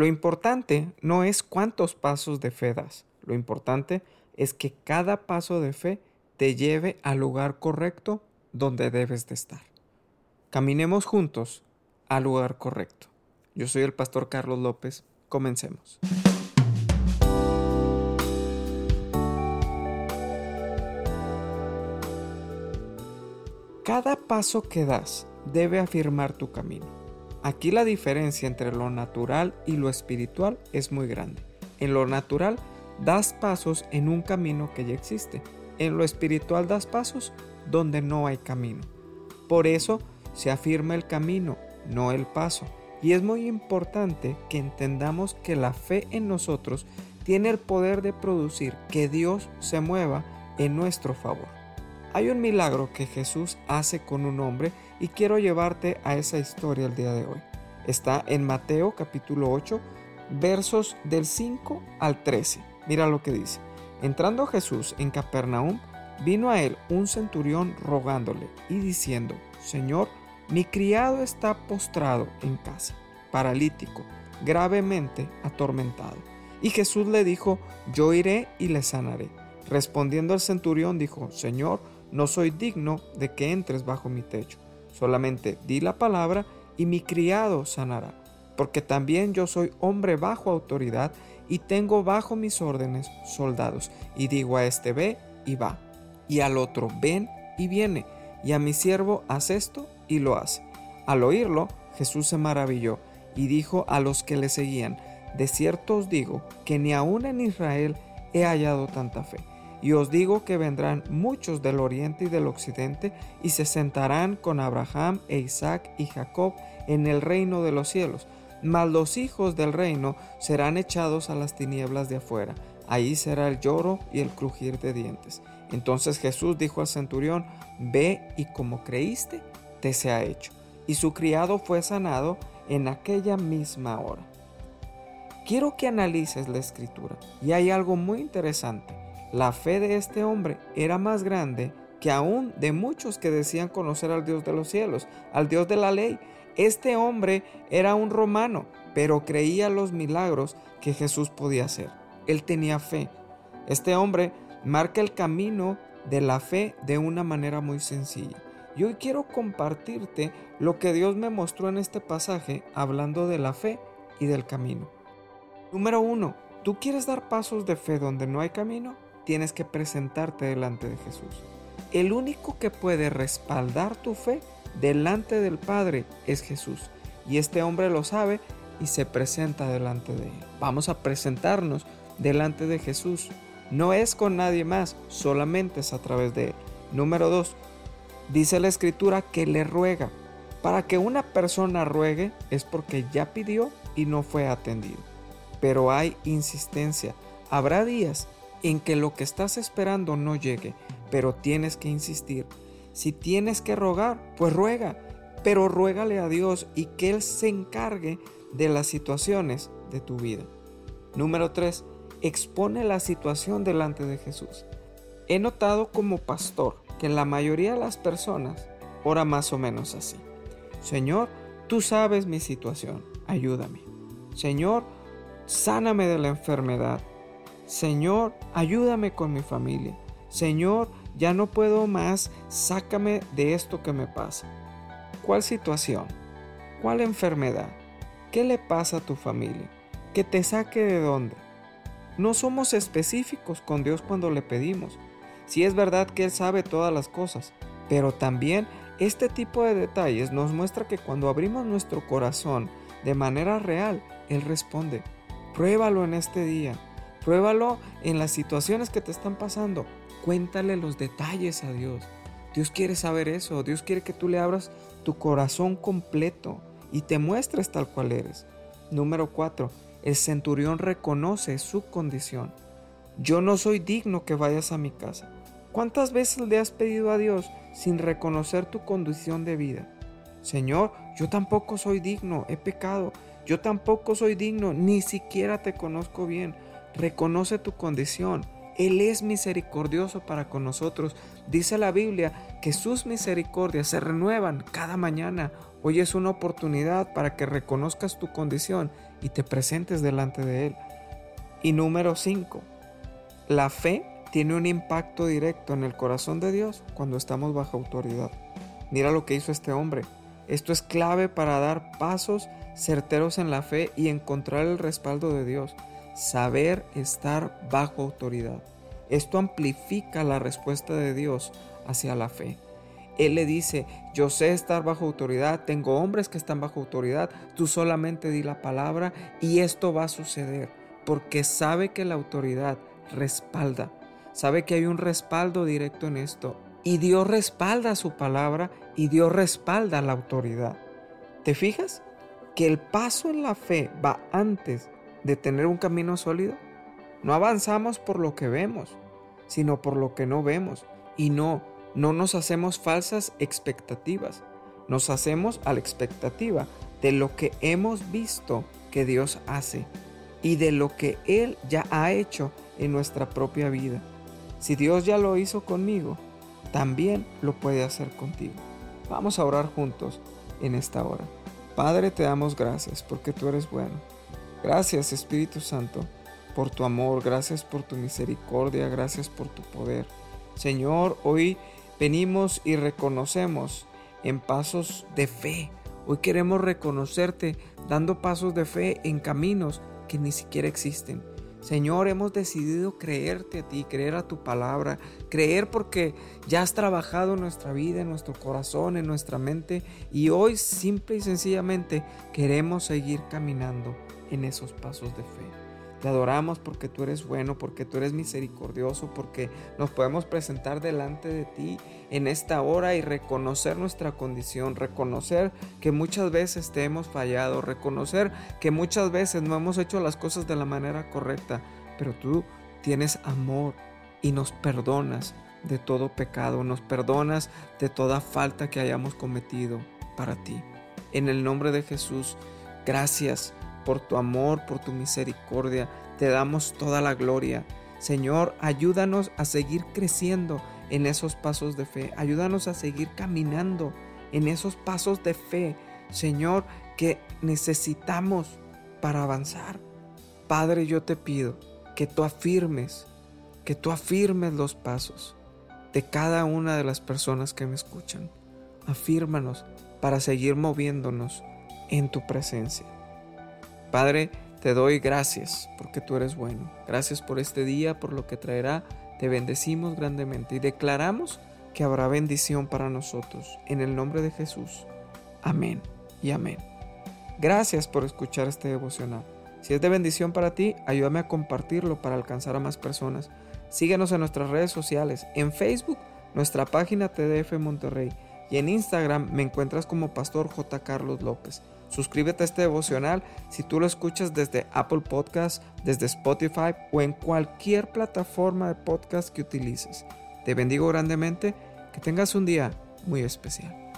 Lo importante no es cuántos pasos de fe das, lo importante es que cada paso de fe te lleve al lugar correcto donde debes de estar. Caminemos juntos al lugar correcto. Yo soy el pastor Carlos López. Comencemos. Cada paso que das debe afirmar tu camino. Aquí la diferencia entre lo natural y lo espiritual es muy grande. En lo natural das pasos en un camino que ya existe. En lo espiritual das pasos donde no hay camino. Por eso se afirma el camino, no el paso. Y es muy importante que entendamos que la fe en nosotros tiene el poder de producir que Dios se mueva en nuestro favor. Hay un milagro que Jesús hace con un hombre y quiero llevarte a esa historia el día de hoy. Está en Mateo capítulo 8, versos del 5 al 13. Mira lo que dice. Entrando Jesús en Capernaum, vino a él un centurión rogándole y diciendo, Señor, mi criado está postrado en casa, paralítico, gravemente atormentado. Y Jesús le dijo, yo iré y le sanaré. Respondiendo el centurión dijo, Señor, no soy digno de que entres bajo mi techo. Solamente di la palabra y mi criado sanará. Porque también yo soy hombre bajo autoridad y tengo bajo mis órdenes soldados. Y digo a este ve y va. Y al otro ven y viene. Y a mi siervo haz esto y lo hace. Al oírlo, Jesús se maravilló y dijo a los que le seguían, De cierto os digo que ni aun en Israel he hallado tanta fe. Y os digo que vendrán muchos del oriente y del occidente y se sentarán con Abraham e Isaac y Jacob en el reino de los cielos. Mas los hijos del reino serán echados a las tinieblas de afuera. Ahí será el lloro y el crujir de dientes. Entonces Jesús dijo al centurión, Ve y como creíste, te ha hecho. Y su criado fue sanado en aquella misma hora. Quiero que analices la escritura y hay algo muy interesante. La fe de este hombre era más grande que aún de muchos que decían conocer al Dios de los cielos, al Dios de la ley. Este hombre era un romano, pero creía los milagros que Jesús podía hacer. Él tenía fe. Este hombre marca el camino de la fe de una manera muy sencilla. Y hoy quiero compartirte lo que Dios me mostró en este pasaje hablando de la fe y del camino. Número uno, ¿tú quieres dar pasos de fe donde no hay camino? Tienes que presentarte delante de Jesús. El único que puede respaldar tu fe delante del Padre es Jesús. Y este hombre lo sabe y se presenta delante de él. Vamos a presentarnos delante de Jesús. No es con nadie más, solamente es a través de él. Número dos, Dice la escritura que le ruega. Para que una persona ruegue es porque ya pidió y no fue atendido. Pero hay insistencia. Habrá días en que lo que estás esperando no llegue, pero tienes que insistir. Si tienes que rogar, pues ruega, pero ruégale a Dios y que Él se encargue de las situaciones de tu vida. Número 3. Expone la situación delante de Jesús. He notado como pastor que la mayoría de las personas ora más o menos así. Señor, tú sabes mi situación, ayúdame. Señor, sáname de la enfermedad. Señor, ayúdame con mi familia. Señor, ya no puedo más, sácame de esto que me pasa. ¿Cuál situación? ¿Cuál enfermedad? ¿Qué le pasa a tu familia? ¿Que te saque de dónde? No somos específicos con Dios cuando le pedimos. Si es verdad que Él sabe todas las cosas, pero también este tipo de detalles nos muestra que cuando abrimos nuestro corazón de manera real, Él responde. Pruébalo en este día, pruébalo en las situaciones que te están pasando. Cuéntale los detalles a Dios. Dios quiere saber eso, Dios quiere que tú le abras tu corazón completo y te muestres tal cual eres. Número 4. El centurión reconoce su condición. Yo no soy digno que vayas a mi casa. ¿Cuántas veces le has pedido a Dios sin reconocer tu condición de vida? Señor, yo tampoco soy digno, he pecado. Yo tampoco soy digno, ni siquiera te conozco bien. Reconoce tu condición. Él es misericordioso para con nosotros. Dice la Biblia que sus misericordias se renuevan cada mañana. Hoy es una oportunidad para que reconozcas tu condición y te presentes delante de Él. Y número 5. La fe tiene un impacto directo en el corazón de Dios cuando estamos bajo autoridad. Mira lo que hizo este hombre. Esto es clave para dar pasos certeros en la fe y encontrar el respaldo de Dios. Saber estar bajo autoridad. Esto amplifica la respuesta de Dios hacia la fe. Él le dice, yo sé estar bajo autoridad, tengo hombres que están bajo autoridad, tú solamente di la palabra y esto va a suceder, porque sabe que la autoridad respalda, sabe que hay un respaldo directo en esto y Dios respalda su palabra y Dios respalda la autoridad. ¿Te fijas? Que el paso en la fe va antes de tener un camino sólido. No avanzamos por lo que vemos, sino por lo que no vemos. Y no, no nos hacemos falsas expectativas. Nos hacemos a la expectativa de lo que hemos visto que Dios hace y de lo que Él ya ha hecho en nuestra propia vida. Si Dios ya lo hizo conmigo, también lo puede hacer contigo. Vamos a orar juntos en esta hora. Padre, te damos gracias porque tú eres bueno. Gracias Espíritu Santo por tu amor, gracias por tu misericordia, gracias por tu poder. Señor, hoy venimos y reconocemos en pasos de fe. Hoy queremos reconocerte dando pasos de fe en caminos que ni siquiera existen. Señor, hemos decidido creerte a ti, creer a tu palabra, creer porque ya has trabajado en nuestra vida, en nuestro corazón, en nuestra mente y hoy simple y sencillamente queremos seguir caminando en esos pasos de fe. Te adoramos porque tú eres bueno, porque tú eres misericordioso, porque nos podemos presentar delante de ti en esta hora y reconocer nuestra condición, reconocer que muchas veces te hemos fallado, reconocer que muchas veces no hemos hecho las cosas de la manera correcta, pero tú tienes amor y nos perdonas de todo pecado, nos perdonas de toda falta que hayamos cometido para ti. En el nombre de Jesús, gracias por tu amor, por tu misericordia. Te damos toda la gloria. Señor, ayúdanos a seguir creciendo en esos pasos de fe. Ayúdanos a seguir caminando en esos pasos de fe, Señor, que necesitamos para avanzar. Padre, yo te pido que tú afirmes, que tú afirmes los pasos de cada una de las personas que me escuchan. Afírmanos para seguir moviéndonos en tu presencia. Padre, te doy gracias porque tú eres bueno. Gracias por este día, por lo que traerá. Te bendecimos grandemente y declaramos que habrá bendición para nosotros. En el nombre de Jesús. Amén y amén. Gracias por escuchar este devocional. Si es de bendición para ti, ayúdame a compartirlo para alcanzar a más personas. Síguenos en nuestras redes sociales. En Facebook, nuestra página TDF Monterrey. Y en Instagram me encuentras como Pastor J. Carlos López. Suscríbete a este devocional si tú lo escuchas desde Apple Podcast, desde Spotify o en cualquier plataforma de podcast que utilices. Te bendigo grandemente, que tengas un día muy especial.